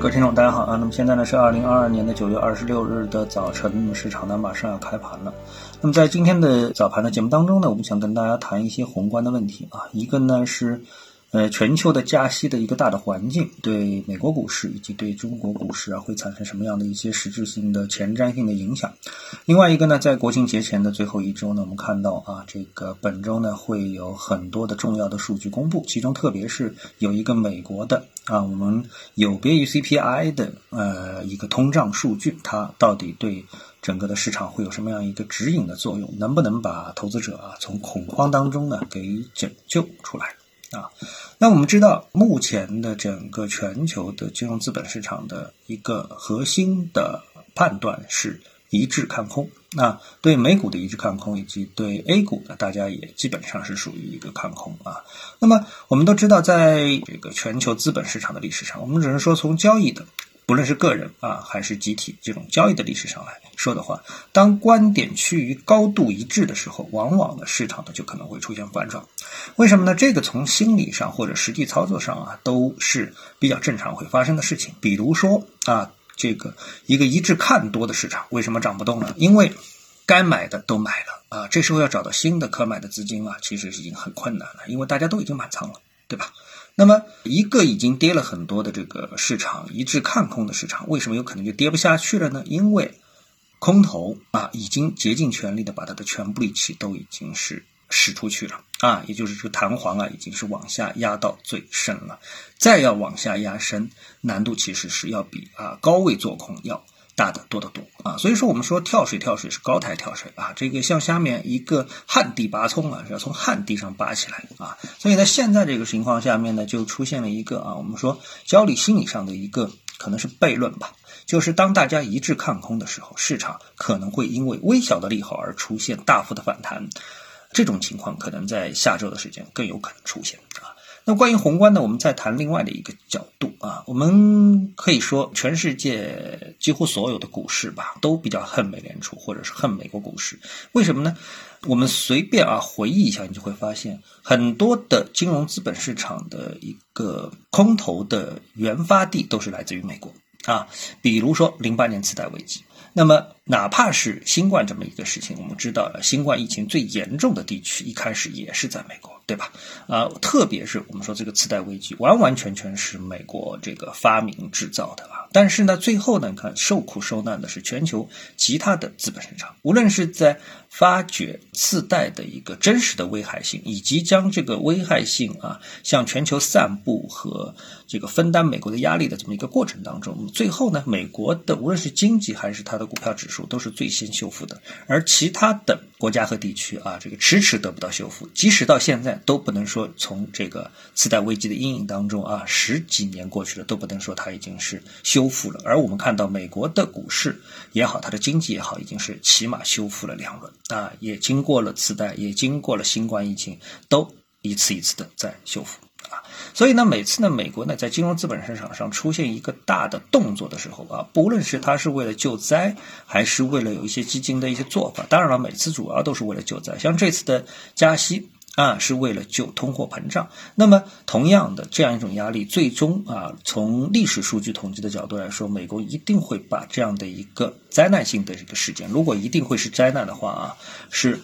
各位听众，大家好啊！那么现在呢是二零二二年的九月二十六日的早晨，那么市场呢马上要开盘了。那么在今天的早盘的节目当中呢，我们想跟大家谈一些宏观的问题啊，一个呢是。呃，全球的加息的一个大的环境，对美国股市以及对中国股市啊，会产生什么样的一些实质性的前瞻性的影响？另外一个呢，在国庆节前的最后一周呢，我们看到啊，这个本周呢会有很多的重要的数据公布，其中特别是有一个美国的啊，我们有别于 CPI 的呃一个通胀数据，它到底对整个的市场会有什么样一个指引的作用？能不能把投资者啊从恐慌当中呢给拯救出来？啊，那我们知道，目前的整个全球的金融资本市场的一个核心的判断是一致看空。那对美股的一致看空，以及对 A 股呢，大家也基本上是属于一个看空啊。那么我们都知道，在这个全球资本市场的历史上，我们只是说从交易的。不论是个人啊，还是集体，这种交易的历史上来说的话，当观点趋于高度一致的时候，往往呢市场呢就可能会出现反转。为什么呢？这个从心理上或者实际操作上啊，都是比较正常会发生的事情。比如说啊，这个一个一致看多的市场，为什么涨不动呢？因为该买的都买了啊，这时候要找到新的可买的资金啊，其实是已经很困难了，因为大家都已经满仓了，对吧？那么，一个已经跌了很多的这个市场一致看空的市场，为什么有可能就跌不下去了呢？因为空头啊已经竭尽全力的把它的全部力气都已经是使出去了啊，也就是这个弹簧啊已经是往下压到最深了，再要往下压深，难度其实是要比啊高位做空要。大的多得多啊，所以说我们说跳水跳水是高台跳水啊，这个像下面一个旱地拔葱啊，是要从旱地上拔起来啊，所以在现在这个情况下面呢，就出现了一个啊，我们说交易心理上的一个可能是悖论吧，就是当大家一致看空的时候，市场可能会因为微小的利好而出现大幅的反弹，这种情况可能在下周的时间更有可能出现。那关于宏观呢，我们再谈另外的一个角度啊，我们可以说，全世界几乎所有的股市吧，都比较恨美联储，或者是恨美国股市。为什么呢？我们随便啊回忆一下，你就会发现，很多的金融资本市场的一个空头的原发地都是来自于美国啊。比如说零八年次贷危机，那么哪怕是新冠这么一个事情，我们知道了，新冠疫情最严重的地区一开始也是在美国。对吧？啊，特别是我们说这个次贷危机，完完全全是美国这个发明制造的啊。但是呢，最后呢，你看受苦受难的是全球其他的资本市场，无论是在发掘次贷的一个真实的危害性，以及将这个危害性啊向全球散布和这个分担美国的压力的这么一个过程当中，最后呢，美国的无论是经济还是它的股票指数都是最先修复的，而其他的国家和地区啊，这个迟迟得不到修复，即使到现在。都不能说从这个次贷危机的阴影当中啊，十几年过去了，都不能说它已经是修修复了。而我们看到美国的股市也好，它的经济也好，已经是起码修复了两轮啊，也经过了次贷，也经过了新冠疫情，都一次一次的在修复啊。所以呢，每次呢，美国呢在金融资本市场上出现一个大的动作的时候啊，不论是它是为了救灾，还是为了有一些基金的一些做法，当然了，每次主要都是为了救灾。像这次的加息。啊，是为了救通货膨胀。那么，同样的这样一种压力，最终啊，从历史数据统计的角度来说，美国一定会把这样的一个灾难性的这个事件，如果一定会是灾难的话啊，是。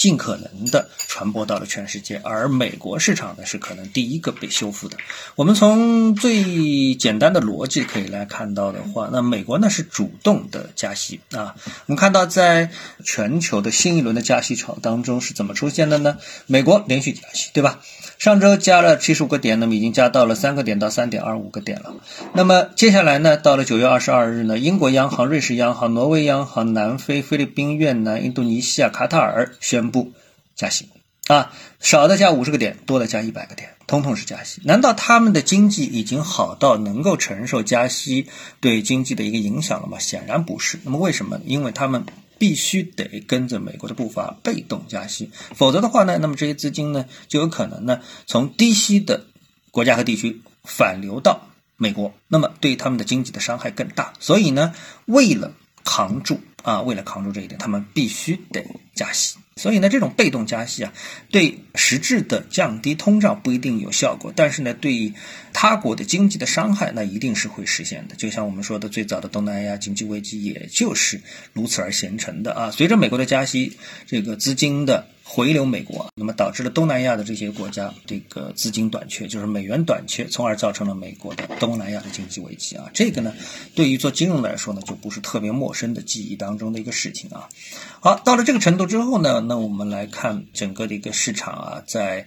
尽可能的传播到了全世界，而美国市场呢是可能第一个被修复的。我们从最简单的逻辑可以来看到的话，那美国呢是主动的加息啊。我们看到在全球的新一轮的加息潮当中是怎么出现的呢？美国连续加息，对吧？上周加了七十五个点，那么已经加到了三个点到三点二五个点了。那么接下来呢，到了九月二十二日呢，英国央行、瑞士央行、挪威央行、南非、菲律宾、越南、印度尼西亚、卡塔尔宣布不加息啊，少的加五十个点，多的加一百个点，通通是加息。难道他们的经济已经好到能够承受加息对经济的一个影响了吗？显然不是。那么为什么？因为他们。必须得跟着美国的步伐被动加息，否则的话呢，那么这些资金呢就有可能呢从低息的国家和地区反流到美国，那么对他们的经济的伤害更大。所以呢，为了扛住啊，为了扛住这一点，他们必须得加息。所以呢，这种被动加息啊，对实质的降低通胀不一定有效果，但是呢，对他国的经济的伤害，那一定是会实现的。就像我们说的，最早的东南亚经济危机，也就是如此而形成的啊。随着美国的加息，这个资金的。回流美国，那么导致了东南亚的这些国家这个资金短缺，就是美元短缺，从而造成了美国的东南亚的经济危机啊。这个呢，对于做金融来说呢，就不是特别陌生的记忆当中的一个事情啊。好，到了这个程度之后呢，那我们来看整个的一个市场啊，在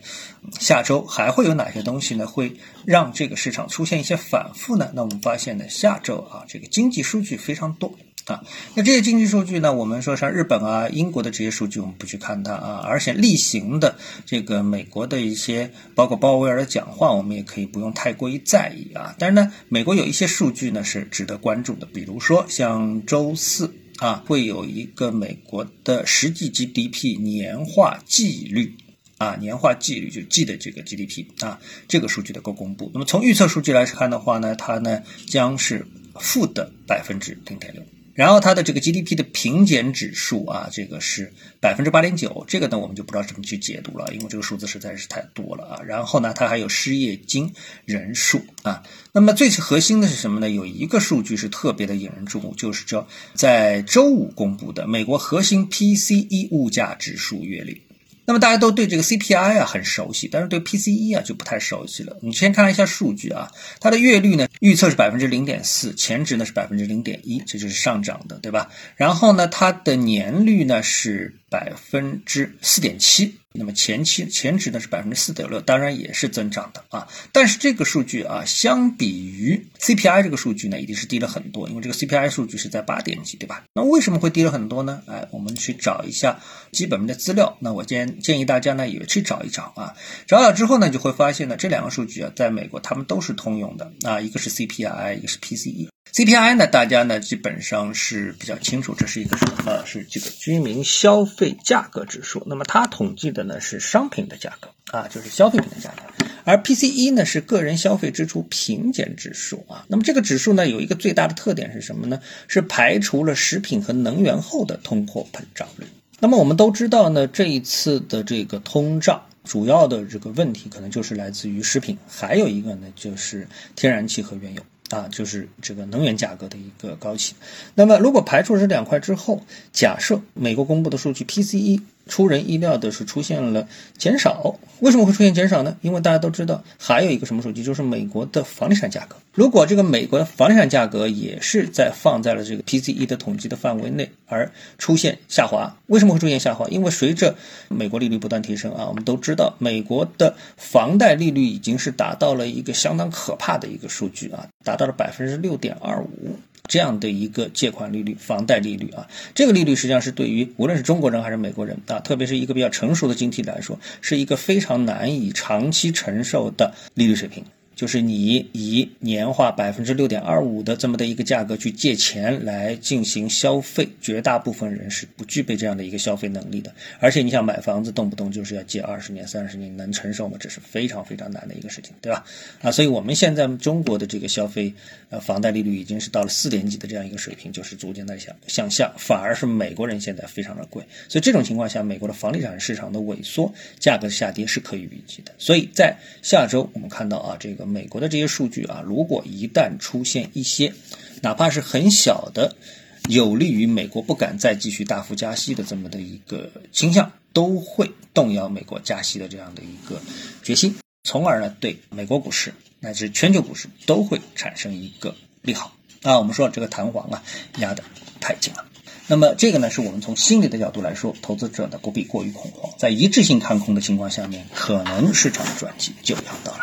下周还会有哪些东西呢，会让这个市场出现一些反复呢？那我们发现呢，下周啊，这个经济数据非常多。啊，那这些经济数据呢？我们说像日本啊、英国的这些数据，我们不去看它啊。而且例行的这个美国的一些，包括鲍威尔的讲话，我们也可以不用太过于在意啊。但是呢，美国有一些数据呢是值得关注的，比如说像周四啊，会有一个美国的实际 GDP 年化季率啊，年化季率就季的这个 GDP 啊，这个数据的够公布。那么从预测数据来看的话呢，它呢将是负的百分之零点六。然后它的这个 GDP 的平减指数啊，这个是百分之八点九，这个呢我们就不知道怎么去解读了，因为这个数字实在是太多了啊。然后呢，它还有失业金人数啊。那么最核心的是什么呢？有一个数据是特别的引人注目，就是这在周五公布的美国核心 PCE 物价指数月率。那么大家都对这个 CPI 啊很熟悉，但是对 PCE 啊就不太熟悉了。你先看一下数据啊，它的月率呢预测是百分之零点四，前值呢是百分之零点一，这就是上涨的，对吧？然后呢，它的年率呢是。百分之四点七，那么前期前值呢是百分之四点六，当然也是增长的啊。但是这个数据啊，相比于 CPI 这个数据呢，一定是低了很多，因为这个 CPI 数据是在八点几，对吧？那为什么会低了很多呢？哎，我们去找一下基本面的资料。那我建建议大家呢也去找一找啊。找了之后呢，就会发现呢，这两个数据啊，在美国他们都是通用的啊，一个是 CPI，一个是 PCE。CPI 呢，大家呢基本上是比较清楚，这是一个什么？是这个居民消费价格指数。那么它统计的呢是商品的价格啊，就是消费品的价格。而 PCE 呢是个人消费支出平减指数啊。那么这个指数呢有一个最大的特点是什么呢？是排除了食品和能源后的通货膨胀率。那么我们都知道呢，这一次的这个通胀主要的这个问题可能就是来自于食品，还有一个呢就是天然气和原油。啊，就是这个能源价格的一个高企。那么，如果排除这两块之后，假设美国公布的数据 PCE。出人意料的是出现了减少，为什么会出现减少呢？因为大家都知道，还有一个什么数据，就是美国的房地产价格。如果这个美国的房地产价格也是在放在了这个 PCE 的统计的范围内而出现下滑，为什么会出现下滑？因为随着美国利率不断提升啊，我们都知道，美国的房贷利率已经是达到了一个相当可怕的一个数据啊，达到了百分之六点二五。这样的一个借款利率、房贷利率啊，这个利率实际上是对于无论是中国人还是美国人啊，特别是一个比较成熟的经济体来说，是一个非常难以长期承受的利率水平。就是你以年化百分之六点二五的这么的一个价格去借钱来进行消费，绝大部分人是不具备这样的一个消费能力的。而且你想买房子，动不动就是要借二十年、三十年，能承受吗？这是非常非常难的一个事情，对吧？啊，所以我们现在中国的这个消费呃房贷利率已经是到了四点几的这样一个水平，就是逐渐在向向下，反而是美国人现在非常的贵。所以这种情况下，美国的房地产市场的萎缩、价格下跌是可以预计的。所以在下周我们看到啊，这个。美国的这些数据啊，如果一旦出现一些，哪怕是很小的，有利于美国不敢再继续大幅加息的这么的一个倾向，都会动摇美国加息的这样的一个决心，从而呢对美国股市乃至全球股市都会产生一个利好。啊，我们说这个弹簧啊压得太紧了。那么这个呢，是我们从心理的角度来说，投资者呢不必过于恐慌，在一致性看空的情况下面，可能市场的转机就要到来。